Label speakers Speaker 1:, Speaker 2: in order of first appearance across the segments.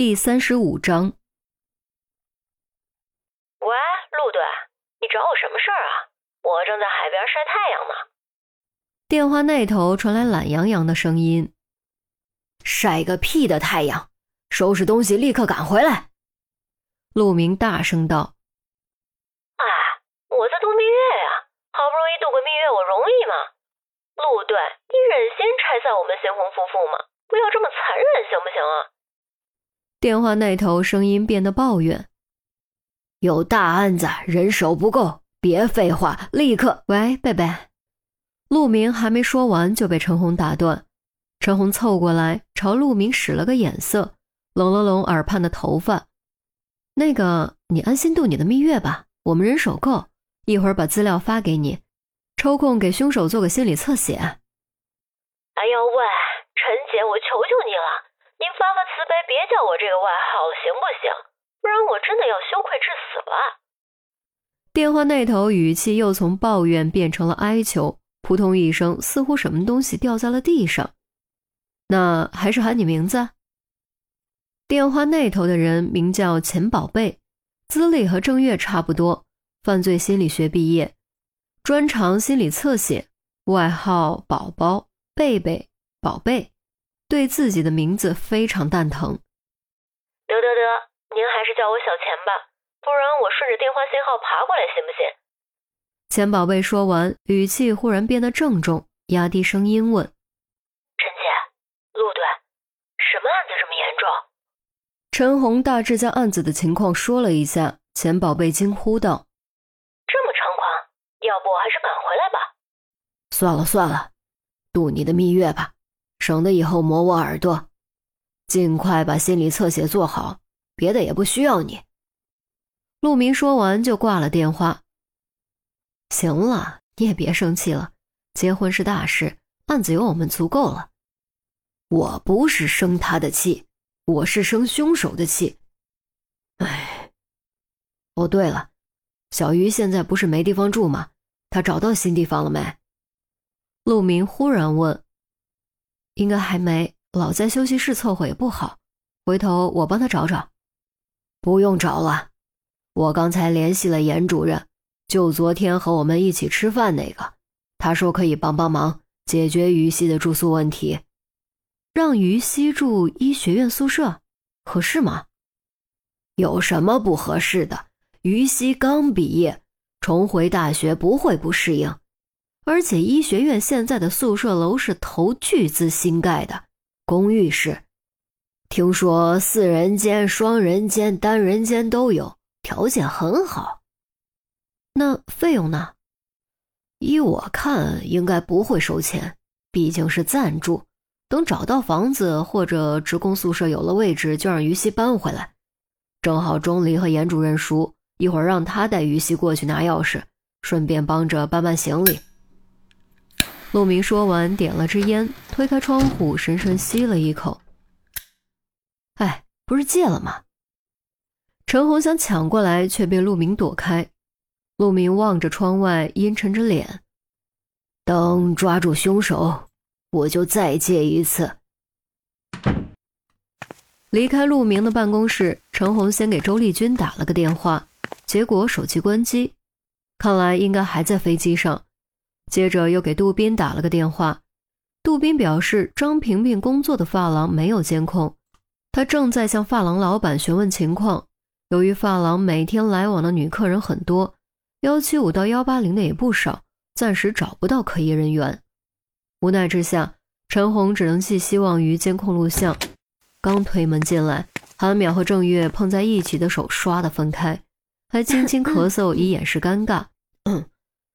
Speaker 1: 第三十五章。
Speaker 2: 喂，陆队，你找我什么事儿啊？我正在海边晒太阳呢。
Speaker 1: 电话那头传来懒洋洋的声音：“
Speaker 3: 晒个屁的太阳！收拾东西，立刻赶回来！”
Speaker 1: 陆明大声道：“
Speaker 2: 哎，我在度蜜月呀，好不容易度个蜜月，我容易吗？陆队，你忍心拆散我们新婚夫妇吗？不要这么残忍，行不行啊？”
Speaker 1: 电话那头声音变得抱怨：“
Speaker 3: 有大案子，人手不够，别废话，立刻……
Speaker 1: 喂，贝贝。”陆明还没说完就被陈红打断。陈红凑过来朝陆明使了个眼色，拢了拢耳畔的头发：“那个，你安心度你的蜜月吧，我们人手够，一会儿把资料发给你，抽空给凶手做个心理测写。”
Speaker 2: 哎呦喂，陈姐，我求求你了。您发发慈悲，别叫我这个外号了，行不行？不然我真的要羞愧致死了。
Speaker 1: 电话那头语气又从抱怨变成了哀求，扑通一声，似乎什么东西掉在了地上。那还是喊你名字。电话那头的人名叫钱宝贝，资历和郑月差不多，犯罪心理学毕业，专长心理侧写，外号宝宝、贝贝、宝贝。对自己的名字非常蛋疼。
Speaker 2: 得得得，您还是叫我小钱吧，不然我顺着电话信号爬过来，行不行？
Speaker 1: 钱宝贝说完，语气忽然变得郑重，压低声音问：“
Speaker 2: 陈姐，陆队，什么案子这么严重？”
Speaker 1: 陈红大致将案子的情况说了一下，钱宝贝惊呼道：“
Speaker 2: 这么猖狂，要不还是赶回来吧？”
Speaker 3: 算了算了，度你的蜜月吧。省得以后磨我耳朵，尽快把心理侧写做好，别的也不需要你。
Speaker 1: 陆明说完就挂了电话。行了，你也别生气了，结婚是大事，案子有我们足够了。
Speaker 3: 我不是生他的气，我是生凶手的气。哎，哦对了，小鱼现在不是没地方住吗？他找到新地方了没？
Speaker 1: 陆明忽然问。应该还没，老在休息室凑合也不好。回头我帮他找找。
Speaker 3: 不用找了，我刚才联系了严主任，就昨天和我们一起吃饭那个，他说可以帮帮忙解决于西的住宿问题。
Speaker 1: 让于西住医学院宿舍，合适吗？
Speaker 3: 有什么不合适的？于西刚毕业，重回大学不会不适应。
Speaker 1: 而且医学院现在的宿舍楼是投巨资新盖的，公寓式，
Speaker 3: 听说四人间、双人间、单人间都有，条件很好。
Speaker 1: 那费用呢？
Speaker 3: 依我看，应该不会收钱，毕竟是暂住。等找到房子或者职工宿舍有了位置，就让于西搬回来。正好钟离和严主任熟，一会儿让他带于西过去拿钥匙，顺便帮着搬搬行李。
Speaker 1: 陆明说完，点了支烟，推开窗户，深深吸了一口。哎，不是戒了吗？陈红想抢过来，却被陆明躲开。陆明望着窗外，阴沉着脸。
Speaker 3: 等抓住凶手，我就再戒一次。
Speaker 1: 离开陆明的办公室，陈红先给周丽君打了个电话，结果手机关机，看来应该还在飞机上。接着又给杜斌打了个电话，杜斌表示张萍萍工作的发廊没有监控，他正在向发廊老板询问情况。由于发廊每天来往的女客人很多，幺七五到幺八零的也不少，暂时找不到可疑人员。无奈之下，陈红只能寄希望于监控录像。刚推门进来，韩淼和郑月碰在一起的手唰的分开，还轻轻咳嗽以掩饰尴尬。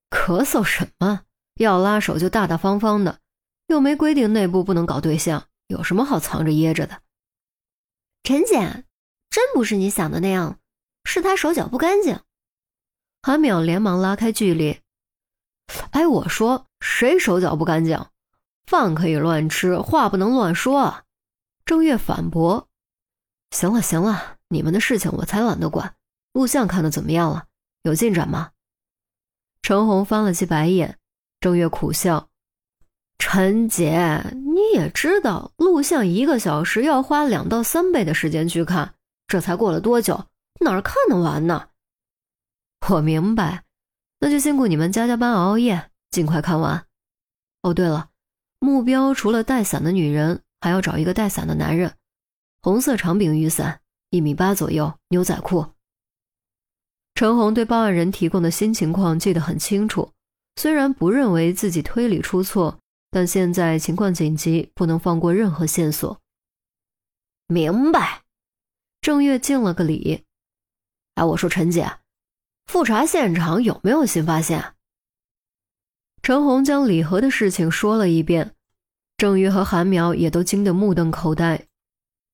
Speaker 1: 咳嗽什么？要拉手就大大方方的，又没规定内部不能搞对象，有什么好藏着掖着的？
Speaker 4: 陈姐，真不是你想的那样，是他手脚不干净。
Speaker 1: 韩淼连忙拉开距离。哎，我说谁手脚不干净？饭可以乱吃，话不能乱说啊！郑月反驳。行了行了，你们的事情我才懒得管。录像看的怎么样了？有进展吗？陈红翻了记白眼。正月苦笑，陈姐，你也知道，录像一个小时要花两到三倍的时间去看，这才过了多久，哪儿看得完呢？我明白，那就辛苦你们加加班熬熬夜，尽快看完。哦，对了，目标除了带伞的女人，还要找一个带伞的男人，红色长柄雨伞，一米八左右，牛仔裤。陈红对报案人提供的新情况记得很清楚，虽然不认为自己推理出错。但现在情况紧急，不能放过任何线索。
Speaker 3: 明白。
Speaker 1: 郑月敬了个礼。
Speaker 3: 哎，我说陈姐，复查现场有没有新发现？
Speaker 1: 陈红将礼盒的事情说了一遍，郑月和韩苗也都惊得目瞪口呆。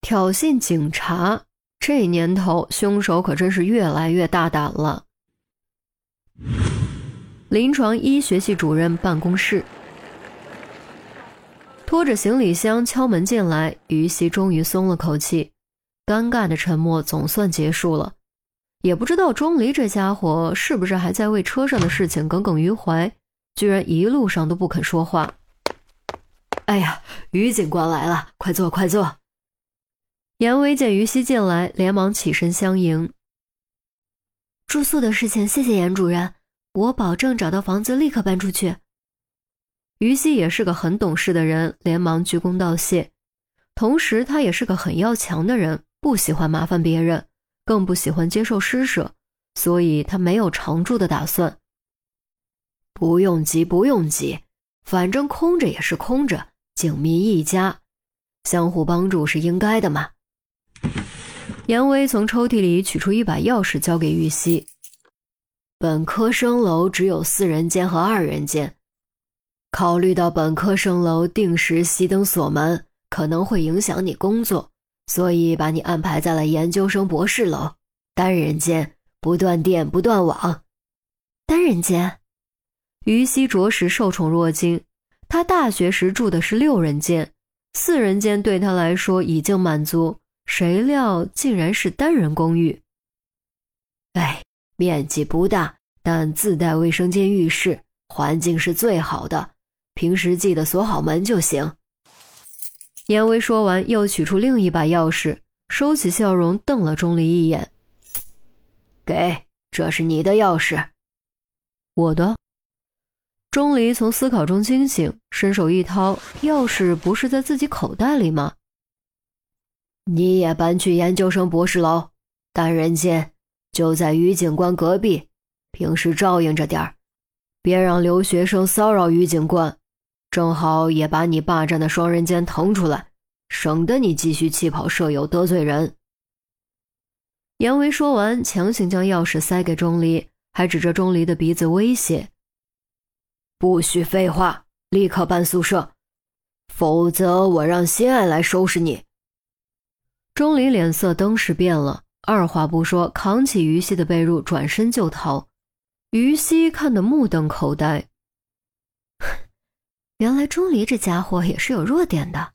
Speaker 1: 挑衅警察，这年头凶手可真是越来越大胆了。临床医学系主任办公室。拖着行李箱敲门进来，于西终于松了口气，尴尬的沉默总算结束了。也不知道钟离这家伙是不是还在为车上的事情耿耿于怀，居然一路上都不肯说话。
Speaker 3: 哎呀，于警官来了，快坐，快坐。
Speaker 1: 严威见于西进来，连忙起身相迎。
Speaker 4: 住宿的事情，谢谢严主任，我保证找到房子立刻搬出去。
Speaker 1: 于西也是个很懂事的人，连忙鞠躬道谢。同时，他也是个很要强的人，不喜欢麻烦别人，更不喜欢接受施舍，所以他没有常住的打算。
Speaker 3: 不用急，不用急，反正空着也是空着，景民一家，相互帮助是应该的嘛。
Speaker 1: 严威从抽屉里取出一把钥匙，交给玉溪。
Speaker 3: 本科生楼只有四人间和二人间。考虑到本科生楼定时熄灯锁门可能会影响你工作，所以把你安排在了研究生博士楼，单人间，不断电不断网。
Speaker 4: 单人间，
Speaker 1: 于西着实受宠若惊。他大学时住的是六人间，四人间对他来说已经满足，谁料竟然是单人公寓。
Speaker 3: 哎，面积不大，但自带卫生间、浴室，环境是最好的。平时记得锁好门就行。
Speaker 1: 严威说完，又取出另一把钥匙，收起笑容，瞪了钟离一眼：“
Speaker 3: 给，这是你的钥匙。”
Speaker 1: 我的。钟离从思考中惊醒，伸手一掏，钥匙不是在自己口袋里吗？
Speaker 3: 你也搬去研究生博士楼，单人间，就在于警官隔壁，平时照应着点儿，别让留学生骚扰于警官。正好也把你霸占的双人间腾出来，省得你继续气跑舍友得罪人。
Speaker 1: 杨威说完，强行将钥匙塞给钟离，还指着钟离的鼻子威胁：“
Speaker 3: 不许废话，立刻搬宿舍，否则我让心爱来收拾你。”
Speaker 1: 钟离脸色登时变了，二话不说，扛起于西的被褥，转身就逃。于西看得目瞪口呆。
Speaker 4: 原来钟离这家伙也是有弱点的。